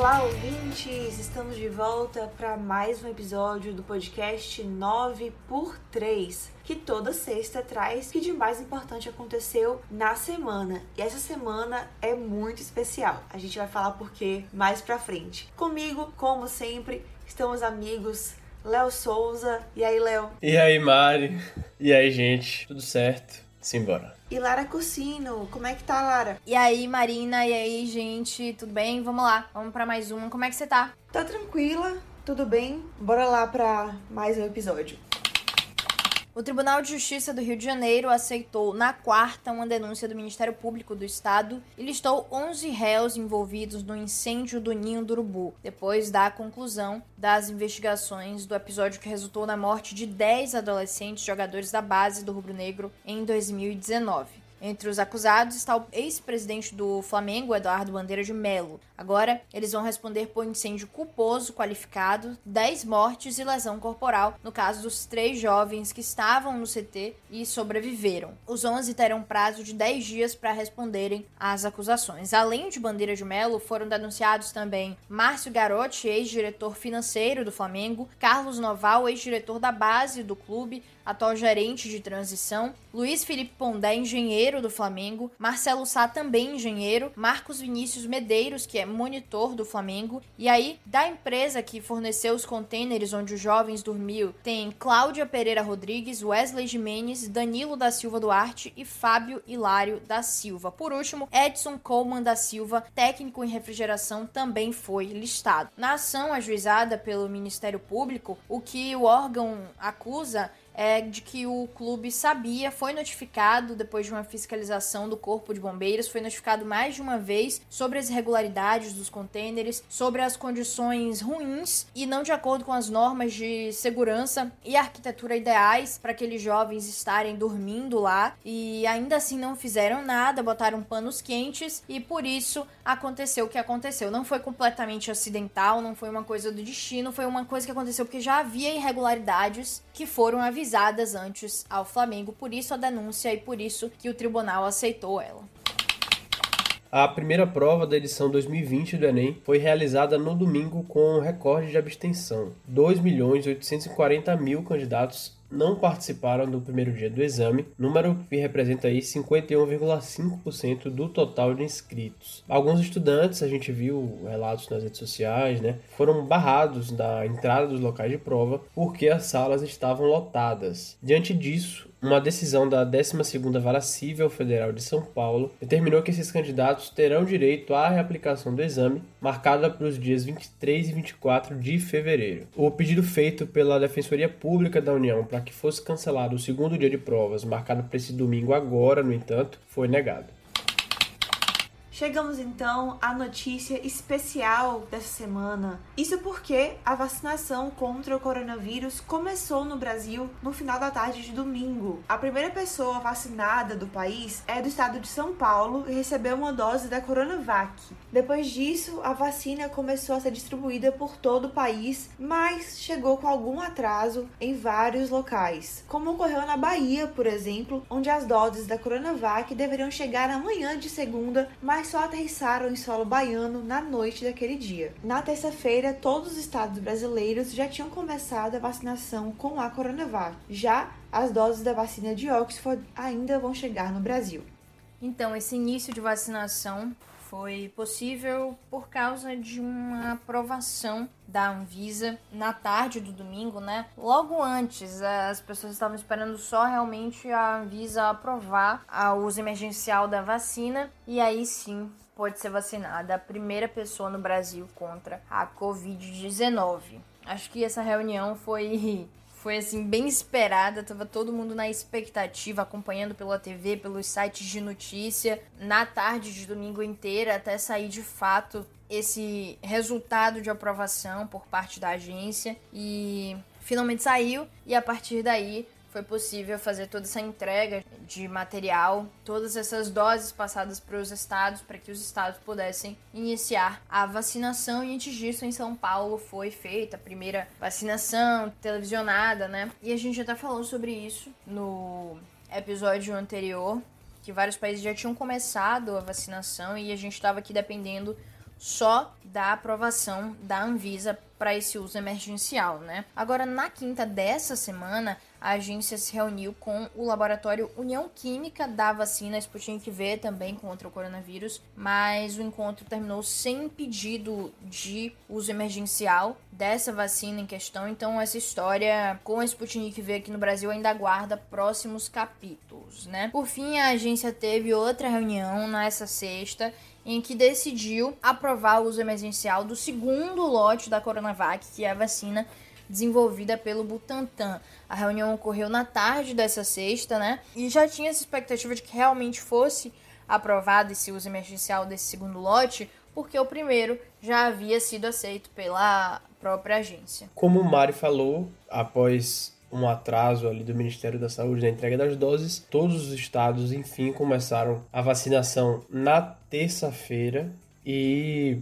Olá, ouvintes! Estamos de volta para mais um episódio do podcast 9 por 3, que toda sexta traz o que de mais importante aconteceu na semana. E essa semana é muito especial. A gente vai falar por quê mais pra frente. Comigo, como sempre, estão os amigos Léo Souza. E aí, Léo? E aí, Mari? E aí, gente? Tudo certo? Simbora. E Lara Cursino, como é que tá, Lara? E aí, Marina, e aí, gente, tudo bem? Vamos lá, vamos para mais uma. Como é que você tá? Tá tranquila, tudo bem? Bora lá pra mais um episódio. O Tribunal de Justiça do Rio de Janeiro aceitou na quarta uma denúncia do Ministério Público do Estado e listou 11 réus envolvidos no incêndio do Ninho do Urubu, depois da conclusão das investigações do episódio que resultou na morte de 10 adolescentes jogadores da base do Rubro Negro em 2019. Entre os acusados está o ex-presidente do Flamengo, Eduardo Bandeira de Melo. Agora, eles vão responder por incêndio culposo qualificado, 10 mortes e lesão corporal, no caso dos três jovens que estavam no CT e sobreviveram. Os 11 terão prazo de 10 dias para responderem às acusações. Além de Bandeira de Melo, foram denunciados também Márcio Garotti, ex-diretor financeiro do Flamengo, Carlos Noval, ex-diretor da base do clube, atual gerente de transição, Luiz Felipe Pondé, engenheiro do Flamengo, Marcelo Sá, também engenheiro, Marcos Vinícius Medeiros, que é monitor do Flamengo, e aí da empresa que forneceu os contêineres onde os jovens dormiam, tem Cláudia Pereira Rodrigues, Wesley Jimenez, Danilo da Silva Duarte e Fábio Hilário da Silva. Por último, Edson Coleman da Silva, técnico em refrigeração, também foi listado. Na ação ajuizada pelo Ministério Público, o que o órgão acusa é de que o clube sabia, foi notificado depois de uma fiscalização do Corpo de Bombeiros, foi notificado mais de uma vez sobre as irregularidades dos contêineres, sobre as condições ruins e não de acordo com as normas de segurança e arquitetura ideais para aqueles jovens estarem dormindo lá e ainda assim não fizeram nada, botaram panos quentes e por isso aconteceu o que aconteceu. Não foi completamente acidental, não foi uma coisa do destino, foi uma coisa que aconteceu porque já havia irregularidades que foram avisadas antes ao Flamengo, por isso a denúncia e por isso que o tribunal aceitou ela. A primeira prova da edição 2020 do Enem foi realizada no domingo com um recorde de abstenção. 2.840.000 candidatos não participaram do primeiro dia do exame, número que representa aí 51,5% do total de inscritos. Alguns estudantes, a gente viu relatos nas redes sociais, né, foram barrados da entrada dos locais de prova porque as salas estavam lotadas. Diante disso, uma decisão da 12ª Vara Civil Federal de São Paulo determinou que esses candidatos terão direito à reaplicação do exame, marcada para os dias 23 e 24 de fevereiro. O pedido feito pela Defensoria Pública da União para que fosse cancelado o segundo dia de provas, marcado para esse domingo agora, no entanto, foi negado. Chegamos então à notícia especial dessa semana. Isso porque a vacinação contra o coronavírus começou no Brasil no final da tarde de domingo. A primeira pessoa vacinada do país é do estado de São Paulo e recebeu uma dose da Coronavac. Depois disso, a vacina começou a ser distribuída por todo o país, mas chegou com algum atraso em vários locais, como ocorreu na Bahia, por exemplo, onde as doses da Coronavac deveriam chegar amanhã de segunda, mas só aterrissaram em solo baiano na noite daquele dia. Na terça-feira, todos os estados brasileiros já tinham começado a vacinação com a Coronavac. Já as doses da vacina de Oxford ainda vão chegar no Brasil. Então, esse início de vacinação foi possível por causa de uma aprovação da Anvisa na tarde do domingo, né? Logo antes, as pessoas estavam esperando só realmente a Anvisa aprovar o uso emergencial da vacina e aí sim pode ser vacinada a primeira pessoa no Brasil contra a Covid-19. Acho que essa reunião foi foi assim bem esperada, tava todo mundo na expectativa, acompanhando pela TV, pelos sites de notícia, na tarde de domingo inteira até sair de fato esse resultado de aprovação por parte da agência. E finalmente saiu. E a partir daí foi possível fazer toda essa entrega de material, todas essas doses passadas para os estados, para que os estados pudessem iniciar a vacinação. E antes disso, em São Paulo, foi feita a primeira vacinação televisionada, né? E a gente já tá falando sobre isso no episódio anterior, que vários países já tinham começado a vacinação e a gente estava aqui dependendo só da aprovação da Anvisa para esse uso emergencial, né? Agora, na quinta dessa semana, a agência se reuniu com o laboratório União Química da vacina Sputnik V também contra o coronavírus, mas o encontro terminou sem pedido de uso emergencial dessa vacina em questão, então essa história com a Sputnik V aqui no Brasil ainda aguarda próximos capítulos, né? Por fim, a agência teve outra reunião nessa sexta em que decidiu aprovar o uso emergencial do segundo lote da Coronavac, que é a vacina desenvolvida pelo Butantan. A reunião ocorreu na tarde dessa sexta, né? E já tinha essa expectativa de que realmente fosse aprovado esse uso emergencial desse segundo lote, porque o primeiro já havia sido aceito pela própria agência. Como o Mari falou, após um atraso ali do Ministério da Saúde na entrega das doses. Todos os estados, enfim, começaram a vacinação na terça-feira e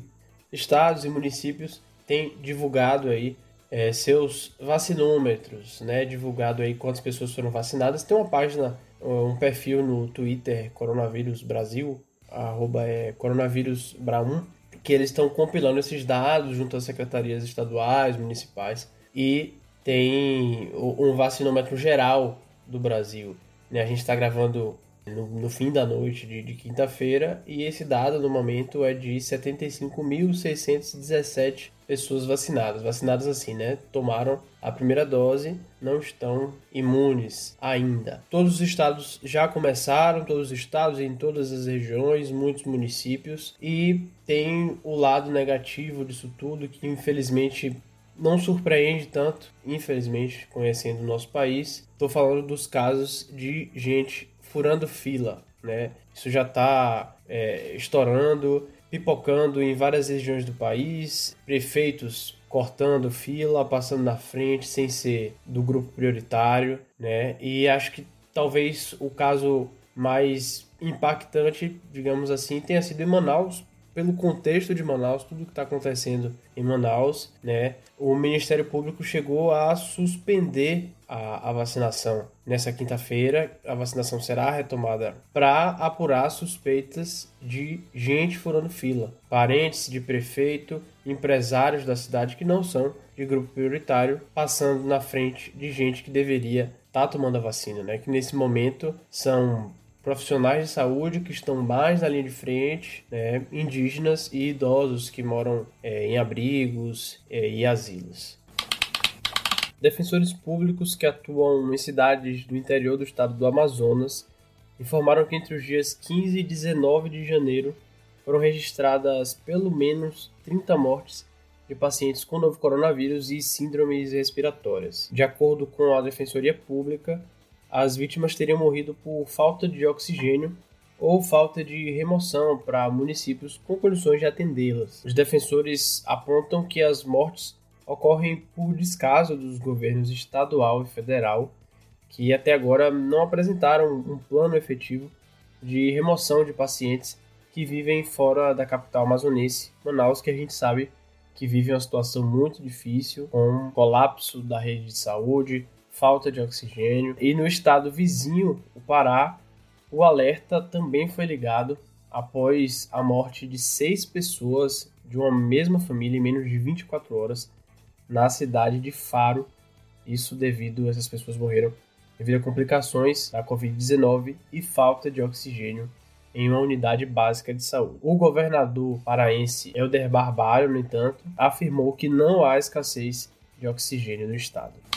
estados e municípios têm divulgado aí é, seus vacinômetros, né? Divulgado aí quantas pessoas foram vacinadas. Tem uma página, um perfil no Twitter, Coronavírus Brasil, arroba é coronavírus Bra1, que eles estão compilando esses dados junto às secretarias estaduais, municipais e tem um vacinômetro geral do Brasil. Né? A gente está gravando no, no, fim da noite de, de quinta-feira e esse dado no momento é de 75.617 pessoas vacinadas. Vacinadas assim, né? Tomaram a primeira dose, não estão imunes ainda. Todos os estados já começaram, todos os estados em todas as regiões, muitos municípios e tem o lado negativo disso tudo que infelizmente não surpreende tanto, infelizmente, conhecendo o nosso país. Estou falando dos casos de gente furando fila, né? Isso já está é, estourando, pipocando em várias regiões do país, prefeitos cortando fila, passando na frente sem ser do grupo prioritário, né? E acho que talvez o caso mais impactante, digamos assim, tenha sido em Manaus, pelo contexto de Manaus, tudo que está acontecendo em Manaus, né? O Ministério Público chegou a suspender a, a vacinação nessa quinta-feira. A vacinação será retomada para apurar suspeitas de gente furando fila, parentes de prefeito, empresários da cidade que não são de grupo prioritário, passando na frente de gente que deveria estar tá tomando a vacina, né? Que nesse momento são profissionais de saúde que estão mais na linha de frente, né, indígenas e idosos que moram é, em abrigos é, e asilos. Defensores públicos que atuam em cidades do interior do estado do Amazonas informaram que entre os dias 15 e 19 de janeiro foram registradas pelo menos 30 mortes de pacientes com novo coronavírus e síndromes respiratórias. De acordo com a Defensoria Pública, as vítimas teriam morrido por falta de oxigênio ou falta de remoção para municípios com condições de atendê-las. Os defensores apontam que as mortes ocorrem por descaso dos governos estadual e federal, que até agora não apresentaram um plano efetivo de remoção de pacientes que vivem fora da capital amazonense, Manaus, que a gente sabe que vive uma situação muito difícil, com colapso da rede de saúde, falta de oxigênio. E no estado vizinho, o Pará, o alerta também foi ligado após a morte de seis pessoas de uma mesma família em menos de 24 horas na cidade de Faro. Isso devido a essas pessoas morreram devido a complicações da Covid-19 e falta de oxigênio em uma unidade básica de saúde. O governador paraense Helder Barbalho, no entanto, afirmou que não há escassez de oxigênio no estado.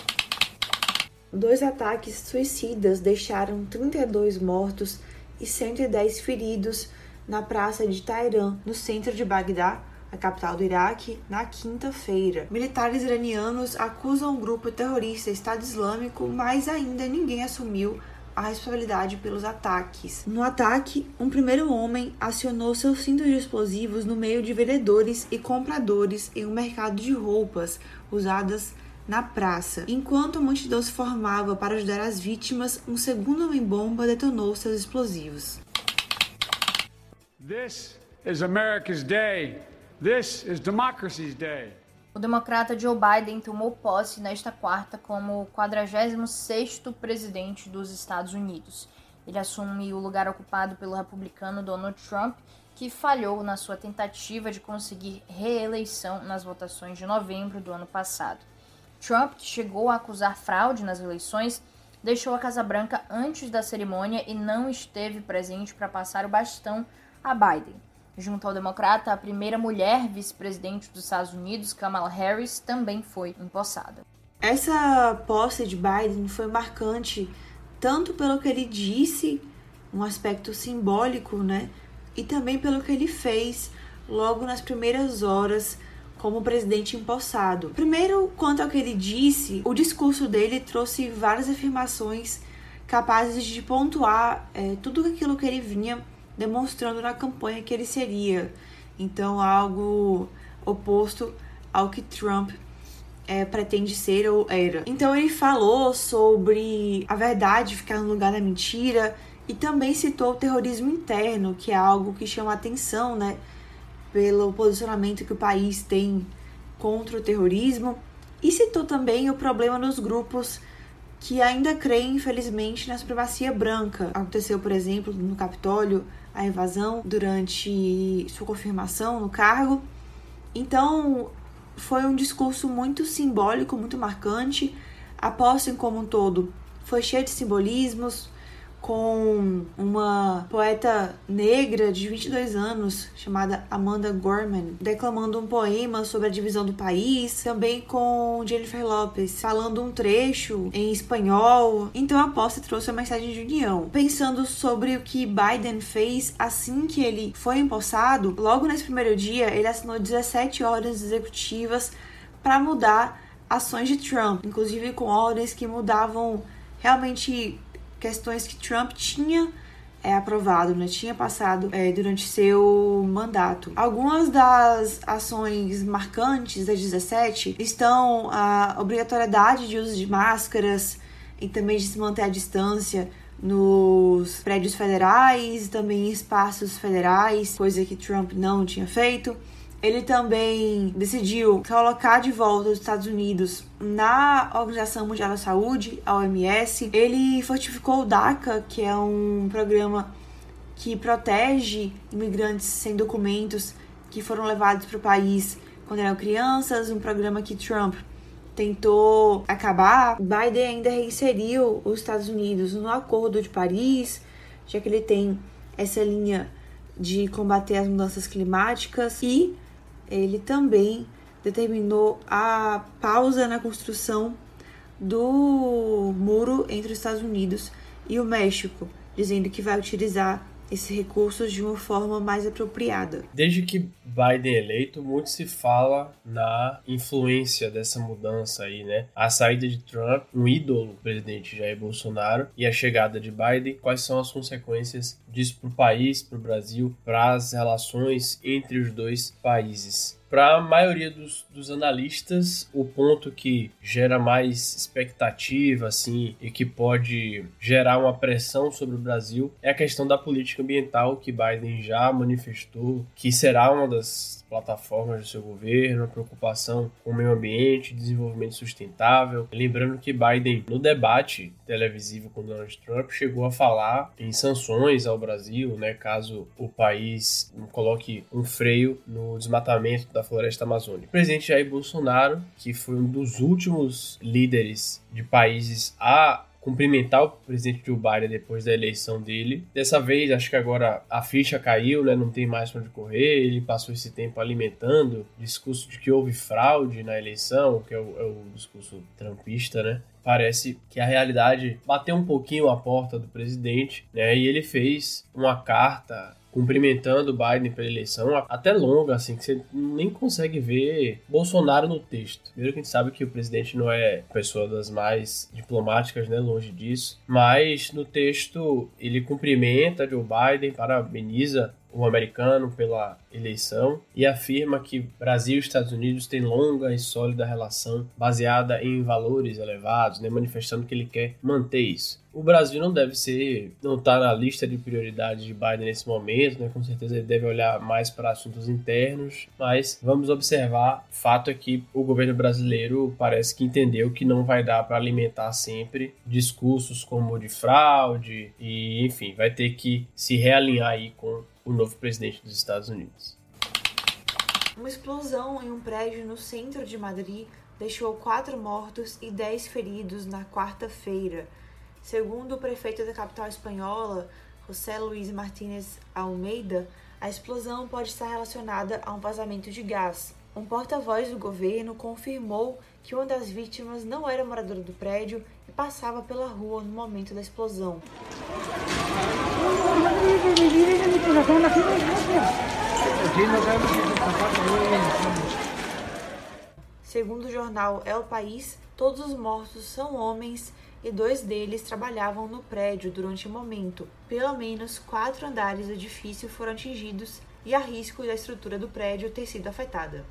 Dois ataques suicidas deixaram 32 mortos e 110 feridos na praça de Tairã, no centro de Bagdá, a capital do Iraque, na quinta-feira. Militares iranianos acusam o grupo terrorista Estado Islâmico, mas ainda ninguém assumiu a responsabilidade pelos ataques. No ataque, um primeiro homem acionou seus cintos de explosivos no meio de vendedores e compradores em um mercado de roupas usadas na praça. Enquanto a multidão se formava para ajudar as vítimas, um segundo homem-bomba detonou seus explosivos. This is America's day. This is democracy's day. O democrata Joe Biden tomou posse nesta quarta como o 46º presidente dos Estados Unidos. Ele assume o lugar ocupado pelo republicano Donald Trump, que falhou na sua tentativa de conseguir reeleição nas votações de novembro do ano passado. Trump, que chegou a acusar fraude nas eleições, deixou a Casa Branca antes da cerimônia e não esteve presente para passar o bastão a Biden. Junto ao democrata, a primeira mulher vice-presidente dos Estados Unidos, Kamala Harris, também foi empossada. Essa posse de Biden foi marcante tanto pelo que ele disse, um aspecto simbólico, né? E também pelo que ele fez logo nas primeiras horas como presidente empossado. Primeiro, quanto ao que ele disse, o discurso dele trouxe várias afirmações capazes de pontuar é, tudo aquilo que ele vinha demonstrando na campanha que ele seria. Então, algo oposto ao que Trump é, pretende ser ou era. Então, ele falou sobre a verdade ficar no lugar da mentira e também citou o terrorismo interno, que é algo que chama atenção, né? Pelo posicionamento que o país tem contra o terrorismo. E citou também o problema nos grupos que ainda creem, infelizmente, na supremacia branca. Aconteceu, por exemplo, no Capitólio, a invasão durante sua confirmação no cargo. Então, foi um discurso muito simbólico, muito marcante. A posse como um todo foi cheia de simbolismos, com uma poeta negra de 22 anos chamada Amanda Gorman, declamando um poema sobre a divisão do país, também com Jennifer Lopez falando um trecho em espanhol. Então a posse trouxe a mensagem de união. Pensando sobre o que Biden fez assim que ele foi empossado, logo nesse primeiro dia ele assinou 17 ordens executivas para mudar ações de Trump, inclusive com ordens que mudavam realmente questões que Trump tinha é, aprovado, né? tinha passado é, durante seu mandato. Algumas das ações marcantes das 17 estão a obrigatoriedade de uso de máscaras e também de se manter a distância nos prédios federais, também em espaços federais, coisa que Trump não tinha feito. Ele também decidiu colocar de volta os Estados Unidos na Organização Mundial da Saúde, a OMS. Ele fortificou o DACA, que é um programa que protege imigrantes sem documentos que foram levados para o país quando eram crianças, um programa que Trump tentou acabar. Biden ainda reinseriu os Estados Unidos no Acordo de Paris, já que ele tem essa linha de combater as mudanças climáticas e ele também determinou a pausa na construção do muro entre os Estados Unidos e o México, dizendo que vai utilizar esses recursos de uma forma mais apropriada. Desde que Biden é eleito, muito se fala na influência dessa mudança aí, né? A saída de Trump, um ídolo, presidente Jair Bolsonaro, e a chegada de Biden, quais são as consequências disso para o país, para o Brasil, para as relações entre os dois países? Para a maioria dos, dos, analistas, o ponto que gera mais expectativa, assim, e que pode gerar uma pressão sobre o Brasil é a questão da política ambiental, que Biden já manifestou que será uma das plataformas do seu governo, a preocupação com o meio ambiente, desenvolvimento sustentável. Lembrando que Biden, no debate televisivo com Donald Trump, chegou a falar em sanções ao Brasil, né, caso o país coloque um freio no desmatamento da floresta amazônica. O presidente Jair Bolsonaro, que foi um dos últimos líderes de países a cumprimentar o presidente Joe Biden depois da eleição dele. Dessa vez, acho que agora a ficha caiu, né? Não tem mais para onde correr. Ele passou esse tempo alimentando o discurso de que houve fraude na eleição, que é o, é o discurso trumpista, né? Parece que a realidade bateu um pouquinho a porta do presidente, né? E ele fez uma carta cumprimentando o Biden pela eleição, até longa, assim, que você nem consegue ver Bolsonaro no texto. Primeiro que a gente sabe que o presidente não é pessoa das mais diplomáticas, né, longe disso, mas no texto ele cumprimenta Joe Biden, parabeniza o americano pela eleição e afirma que Brasil e Estados Unidos têm longa e sólida relação baseada em valores elevados, né, manifestando que ele quer manter isso. O Brasil não deve ser, não está na lista de prioridades de Biden nesse momento, né? Com certeza ele deve olhar mais para assuntos internos, mas vamos observar. Fato é que o governo brasileiro parece que entendeu que não vai dar para alimentar sempre discursos como de fraude e, enfim, vai ter que se realinhar aí com o novo presidente dos Estados Unidos. Uma explosão em um prédio no centro de Madrid deixou quatro mortos e dez feridos na quarta-feira. Segundo o prefeito da capital espanhola, José Luiz Martínez Almeida, a explosão pode estar relacionada a um vazamento de gás. Um porta-voz do governo confirmou que uma das vítimas não era moradora do prédio e passava pela rua no momento da explosão. Segundo o jornal El País, todos os mortos são homens e dois deles trabalhavam no prédio durante o momento. Pelo menos quatro andares do edifício foram atingidos e há risco da estrutura do prédio ter sido afetada.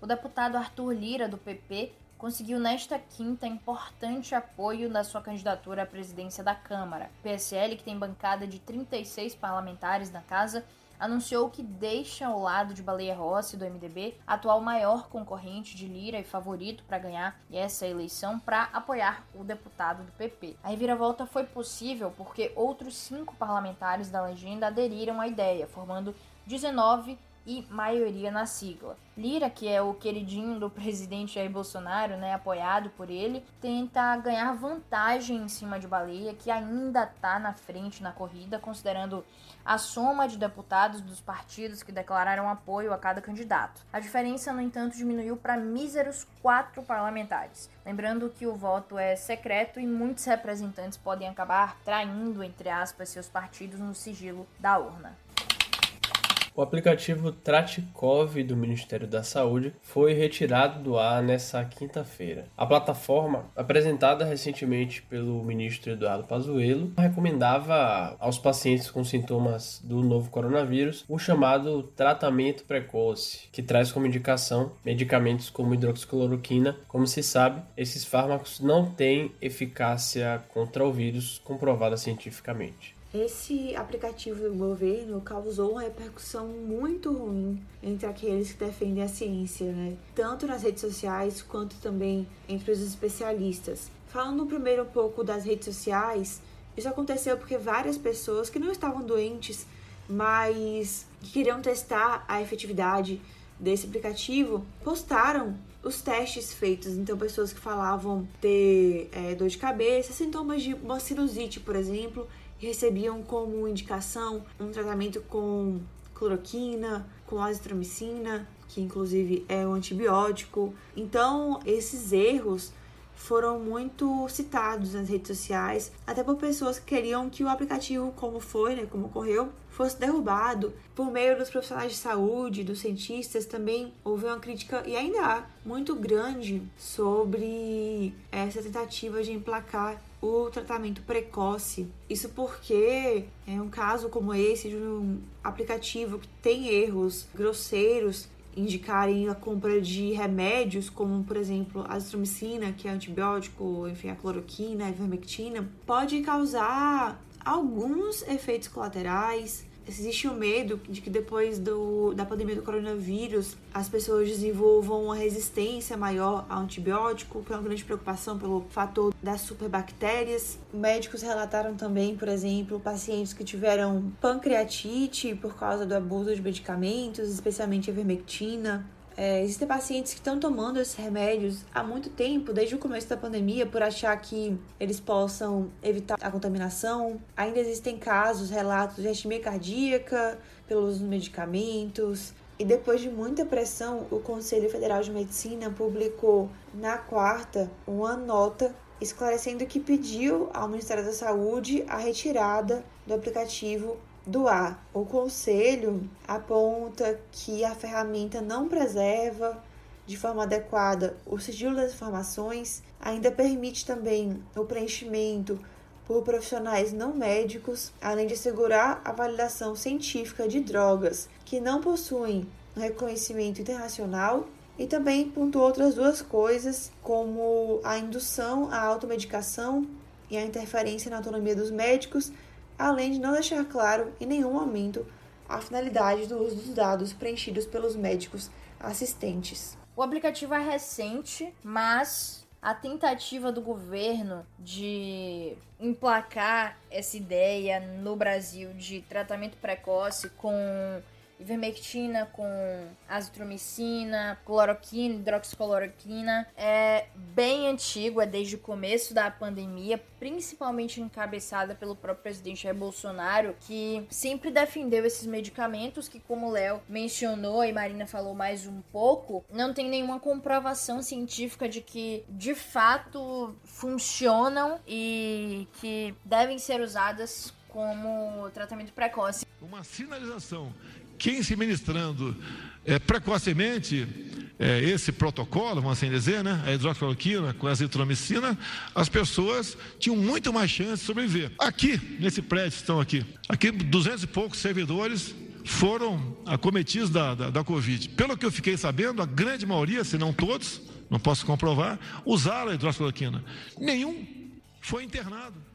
O deputado Arthur Lira, do PP, conseguiu nesta quinta importante apoio na sua candidatura à presidência da Câmara. O PSL, que tem bancada de 36 parlamentares na casa, anunciou que deixa ao lado de Baleia Rossi, do MDB, atual maior concorrente de Lira e favorito para ganhar essa eleição, para apoiar o deputado do PP. A reviravolta foi possível porque outros cinco parlamentares da legenda aderiram à ideia, formando 19 e maioria na sigla. Lira, que é o queridinho do presidente Jair Bolsonaro, né, apoiado por ele, tenta ganhar vantagem em cima de Baleia, que ainda está na frente na corrida, considerando a soma de deputados dos partidos que declararam apoio a cada candidato. A diferença, no entanto, diminuiu para míseros quatro parlamentares. Lembrando que o voto é secreto e muitos representantes podem acabar traindo, entre aspas, seus partidos no sigilo da urna. O aplicativo Tratikov do Ministério da Saúde foi retirado do ar nesta quinta-feira. A plataforma, apresentada recentemente pelo ministro Eduardo Pazuello, recomendava aos pacientes com sintomas do novo coronavírus o chamado tratamento precoce, que traz como indicação medicamentos como hidroxicloroquina. Como se sabe, esses fármacos não têm eficácia contra o vírus comprovada cientificamente. Esse aplicativo do governo causou uma repercussão muito ruim entre aqueles que defendem a ciência, né? Tanto nas redes sociais quanto também entre os especialistas. Falando primeiro um pouco das redes sociais, isso aconteceu porque várias pessoas que não estavam doentes, mas que queriam testar a efetividade desse aplicativo, postaram os testes feitos. Então, pessoas que falavam ter é, dor de cabeça, sintomas de uma sinusite, por exemplo, recebiam como indicação um tratamento com cloroquina, com azitromicina, que inclusive é um antibiótico. Então, esses erros foram muito citados nas redes sociais, até por pessoas que queriam que o aplicativo, como foi, né, como ocorreu, fosse derrubado. Por meio dos profissionais de saúde, dos cientistas, também houve uma crítica, e ainda há, muito grande sobre essa tentativa de emplacar o tratamento precoce. Isso porque é um caso como esse de um aplicativo que tem erros grosseiros indicarem a compra de remédios, como por exemplo a azitromicina, que é antibiótico, enfim, a cloroquina, a ivermectina, pode causar alguns efeitos colaterais, existe o medo de que depois do, da pandemia do coronavírus as pessoas desenvolvam uma resistência maior ao antibiótico, que é uma grande preocupação pelo fator das superbactérias. Médicos relataram também, por exemplo, pacientes que tiveram pancreatite por causa do abuso de medicamentos, especialmente a. É, existem pacientes que estão tomando esses remédios há muito tempo, desde o começo da pandemia, por achar que eles possam evitar a contaminação. Ainda existem casos, relatos de arritmia cardíaca pelos medicamentos. E depois de muita pressão, o Conselho Federal de Medicina publicou na quarta uma nota esclarecendo que pediu ao Ministério da Saúde a retirada do aplicativo do ar. O conselho aponta que a ferramenta não preserva de forma adequada o sigilo das informações, ainda permite também o preenchimento por profissionais não médicos, além de assegurar a validação científica de drogas que não possuem reconhecimento internacional e também pontuou outras duas coisas, como a indução à automedicação e a interferência na autonomia dos médicos, além de não deixar claro em nenhum momento a finalidade do uso dos dados preenchidos pelos médicos assistentes. O aplicativo é recente, mas a tentativa do governo de emplacar essa ideia no Brasil de tratamento precoce com ivermectina com azitromicina, cloroquina, hidroxicloroquina. É bem antigo, é desde o começo da pandemia, principalmente encabeçada pelo próprio presidente Jair Bolsonaro, que sempre defendeu esses medicamentos que, como Léo mencionou e Marina falou mais um pouco, não tem nenhuma comprovação científica de que de fato funcionam e que devem ser usadas como tratamento precoce. Uma sinalização quem se ministrando é, precocemente é, esse protocolo, vamos assim dizer, né, a hidroxicloroquina com a azitromicina, as pessoas tinham muito mais chance de sobreviver. Aqui, nesse prédio estão aqui, aqui duzentos e poucos servidores foram acometidos da, da, da Covid. Pelo que eu fiquei sabendo, a grande maioria, se não todos, não posso comprovar, usaram a hidroxicloroquina. Nenhum foi internado.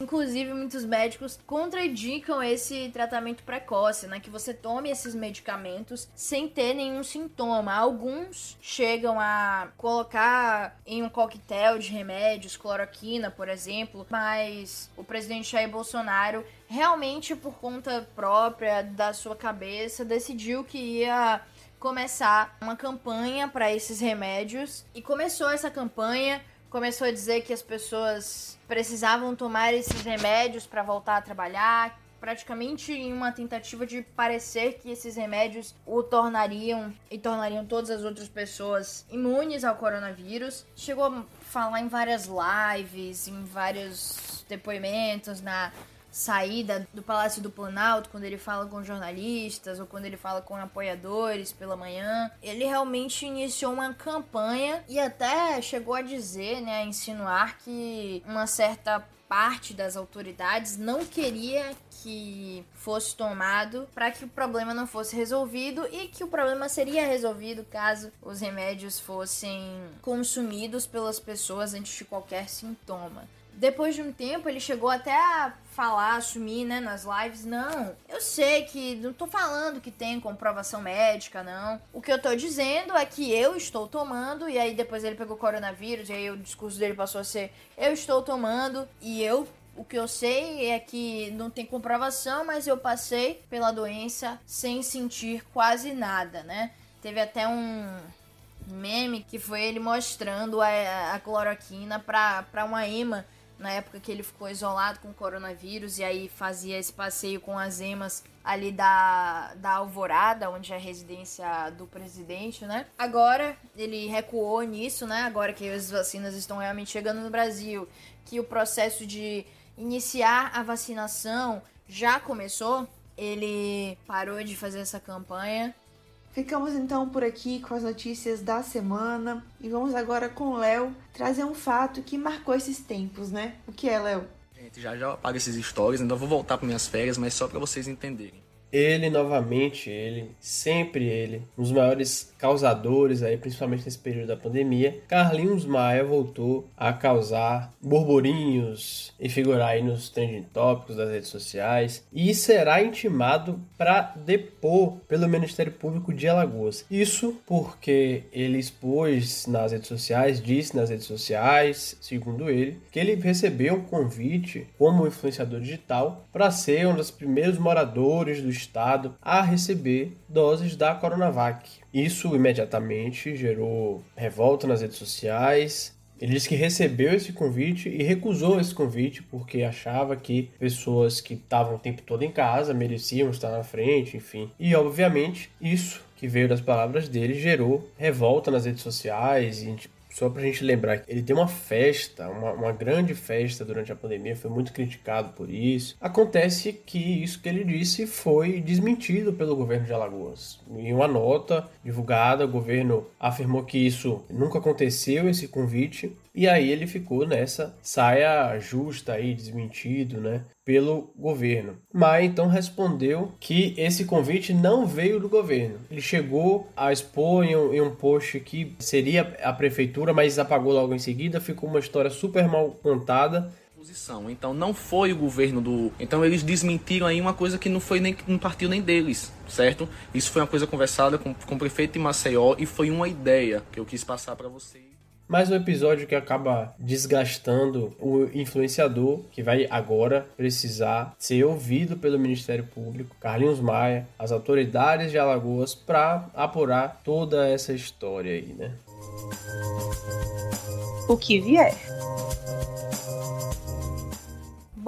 Inclusive, muitos médicos contraindicam esse tratamento precoce, né? Que você tome esses medicamentos sem ter nenhum sintoma. Alguns chegam a colocar em um coquetel de remédios, cloroquina, por exemplo, mas o presidente Jair Bolsonaro realmente por conta própria da sua cabeça decidiu que ia começar uma campanha para esses remédios e começou essa campanha começou a dizer que as pessoas precisavam tomar esses remédios para voltar a trabalhar, praticamente em uma tentativa de parecer que esses remédios o tornariam e tornariam todas as outras pessoas imunes ao coronavírus. Chegou a falar em várias lives, em vários depoimentos na saída do Palácio do Planalto, quando ele fala com jornalistas ou quando ele fala com apoiadores pela manhã, ele realmente iniciou uma campanha e até chegou a dizer, né, a insinuar que uma certa parte das autoridades não queria que fosse tomado para que o problema não fosse resolvido e que o problema seria resolvido caso os remédios fossem consumidos pelas pessoas antes de qualquer sintoma. Depois de um tempo, ele chegou até a falar, assumir, né, nas lives, não, eu sei que não tô falando que tem comprovação médica, não. O que eu tô dizendo é que eu estou tomando, e aí depois ele pegou coronavírus, e aí o discurso dele passou a ser, eu estou tomando, e eu o que eu sei é que não tem comprovação, mas eu passei pela doença sem sentir quase nada, né? Teve até um meme que foi ele mostrando a, a cloroquina para uma EMA na época que ele ficou isolado com o coronavírus e aí fazia esse passeio com as emas ali da, da Alvorada, onde é a residência do presidente, né? Agora ele recuou nisso, né? Agora que as vacinas estão realmente chegando no Brasil, que o processo de iniciar a vacinação já começou, ele parou de fazer essa campanha Ficamos então por aqui com as notícias da semana e vamos agora com o Léo trazer um fato que marcou esses tempos, né? O que é, Léo? Gente, já já apago esses stories, ainda vou voltar para minhas férias, mas só para vocês entenderem. Ele novamente, ele, sempre ele, um dos maiores causadores aí, principalmente nesse período da pandemia. Carlinhos Maia voltou a causar burburinhos e figurar aí nos trending tópicos das redes sociais e será intimado para depor pelo Ministério Público de Alagoas. Isso porque ele expôs nas redes sociais, disse nas redes sociais, segundo ele, que ele recebeu um convite como influenciador digital para ser um dos primeiros moradores do estado a receber doses da Coronavac. Isso imediatamente gerou revolta nas redes sociais. Ele disse que recebeu esse convite e recusou esse convite porque achava que pessoas que estavam o tempo todo em casa mereciam estar na frente, enfim. E obviamente isso que veio das palavras dele gerou revolta nas redes sociais e só pra gente lembrar, ele tem uma festa, uma, uma grande festa durante a pandemia, foi muito criticado por isso. Acontece que isso que ele disse foi desmentido pelo governo de Alagoas. Em uma nota divulgada, o governo afirmou que isso nunca aconteceu, esse convite, e aí ele ficou nessa saia justa aí, desmentido, né? Pelo governo. Mas então respondeu que esse convite não veio do governo. Ele chegou a expor em um, em um post que seria a prefeitura, mas apagou logo em seguida. Ficou uma história super mal contada. Então não foi o governo do. Então eles desmentiram aí uma coisa que não foi nem não partiu nem deles, certo? Isso foi uma coisa conversada com, com o prefeito de Maceió e foi uma ideia que eu quis passar para vocês mais um episódio que acaba desgastando o influenciador, que vai agora precisar ser ouvido pelo Ministério Público, Carlinhos Maia, as autoridades de Alagoas, para apurar toda essa história aí, né? O que vier.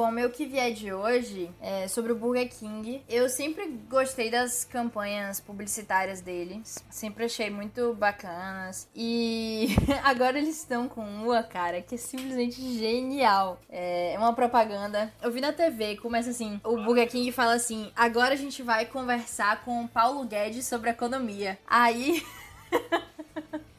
Bom, meu que vier de hoje é sobre o Burger King. Eu sempre gostei das campanhas publicitárias deles. Sempre achei muito bacanas. E agora eles estão com uma, cara, que é simplesmente genial. É uma propaganda. Eu vi na TV, começa assim: o Burger King fala assim: agora a gente vai conversar com o Paulo Guedes sobre economia. Aí.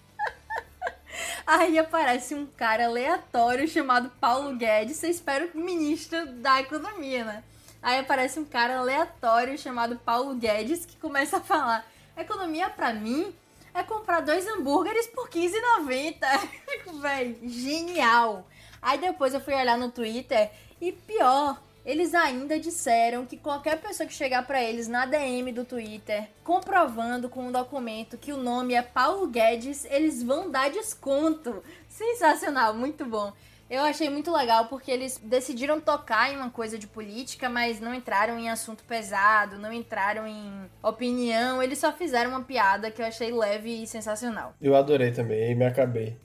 Aí aparece um cara aleatório chamado Paulo Guedes, eu espero ministro da economia, né? Aí aparece um cara aleatório chamado Paulo Guedes que começa a falar: economia para mim é comprar dois hambúrgueres por R$15,90. Fico, velho, genial. Aí depois eu fui olhar no Twitter e pior, eles ainda disseram que qualquer pessoa que chegar para eles na DM do Twitter comprovando com um documento que o nome é Paulo Guedes, eles vão dar desconto. Sensacional, muito bom. Eu achei muito legal porque eles decidiram tocar em uma coisa de política, mas não entraram em assunto pesado, não entraram em opinião, eles só fizeram uma piada que eu achei leve e sensacional. Eu adorei também, me acabei.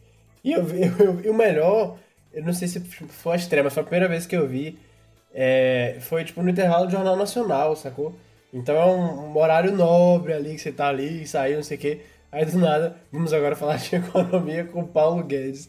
E eu eu, o melhor, eu não sei se foi a extrema, foi a primeira vez que eu vi é, foi tipo no intervalo do Jornal Nacional, sacou? Então é um, um, horário nobre ali, que você tá ali e saiu, não sei o quê. Aí do nada, vamos agora falar de economia com o Paulo Guedes.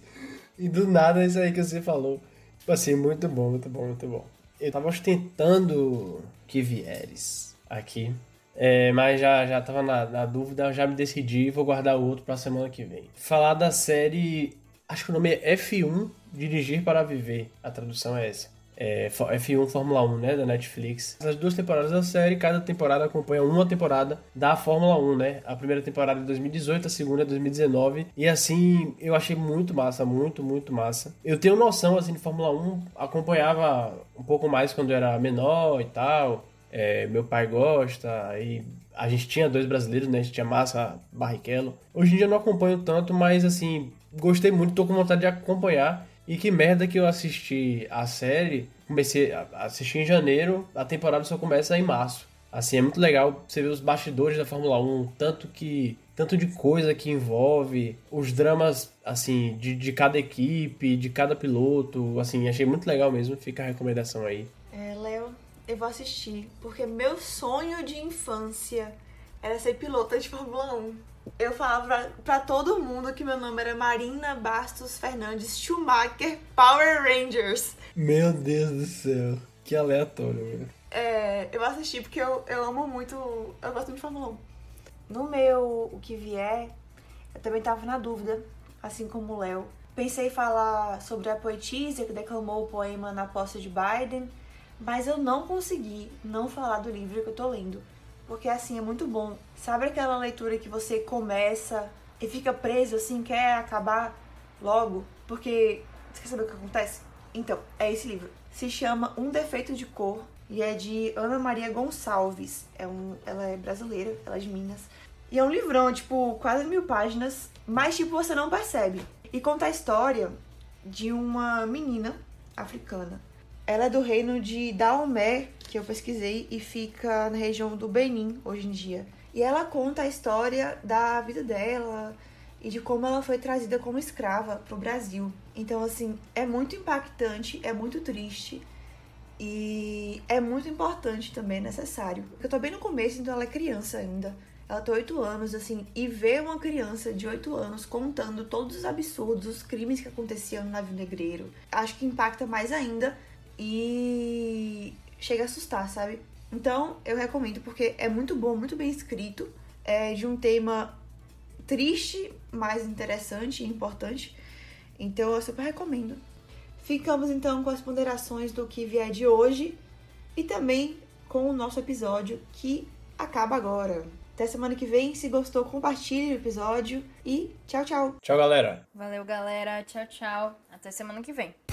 E do nada é isso aí que você falou. Tipo assim, muito bom, muito bom, muito bom. Eu tava ostentando que vieres aqui. É, mas já, já tava na, na dúvida, já me decidi vou guardar o outro pra semana que vem. Falar da série. Acho que o nome é F1 Dirigir para Viver. A tradução é essa é, F1 Fórmula 1, né, da Netflix. As duas temporadas da série, cada temporada acompanha uma temporada da Fórmula 1, né? A primeira temporada é 2018, a segunda é 2019. E assim, eu achei muito massa, muito, muito massa. Eu tenho noção, assim, de Fórmula 1, acompanhava um pouco mais quando eu era menor e tal. É, meu pai gosta, aí a gente tinha dois brasileiros, né? A gente tinha Massa, Barrichello. Hoje em dia eu não acompanho tanto, mas assim, gostei muito, tô com vontade de acompanhar. E que merda que eu assisti a série, comecei a assistir em janeiro, a temporada só começa em março. Assim, é muito legal você ver os bastidores da Fórmula 1, tanto que tanto de coisa que envolve, os dramas, assim, de, de cada equipe, de cada piloto, assim, achei muito legal mesmo, fica a recomendação aí. É, Léo, eu vou assistir, porque meu sonho de infância era ser pilota de Fórmula 1 eu falava pra, pra, todo mundo que meu nome era Marina Bastos Fernandes Schumacher Power Rangers. Meu Deus do céu, que aleatório, velho. É, eu assisti porque eu, eu amo muito, eu gosto muito de Fórmula 1. No meu O Que Vier, eu também tava na dúvida, assim como o Léo. Pensei em falar sobre a poetisa que declamou o poema na posse de Biden, mas eu não consegui não falar do livro que eu tô lendo porque assim é muito bom. Sabe aquela leitura que você começa e fica preso assim, quer acabar logo? Porque você quer saber o que acontece? Então, é esse livro. Se chama Um Defeito de Cor e é de Ana Maria Gonçalves. É um, ela é brasileira, ela é de Minas. E é um livrão, tipo, quase mil páginas, mas tipo, você não percebe. E conta a história de uma menina africana ela é do reino de Daomé, que eu pesquisei, e fica na região do Benin hoje em dia. E ela conta a história da vida dela e de como ela foi trazida como escrava para o Brasil. Então, assim, é muito impactante, é muito triste e é muito importante também, necessário. Eu tô bem no começo, então ela é criança ainda. Ela tem 8 anos, assim, e ver uma criança de 8 anos contando todos os absurdos, os crimes que aconteciam no navio negreiro, acho que impacta mais ainda e chega a assustar, sabe? Então, eu recomendo porque é muito bom, muito bem escrito, é de um tema triste, mas interessante e importante. Então, eu super recomendo. Ficamos então com as ponderações do que vier de hoje e também com o nosso episódio que acaba agora. Até semana que vem. Se gostou, compartilhe o episódio e tchau, tchau. Tchau, galera. Valeu, galera. Tchau, tchau. Até semana que vem.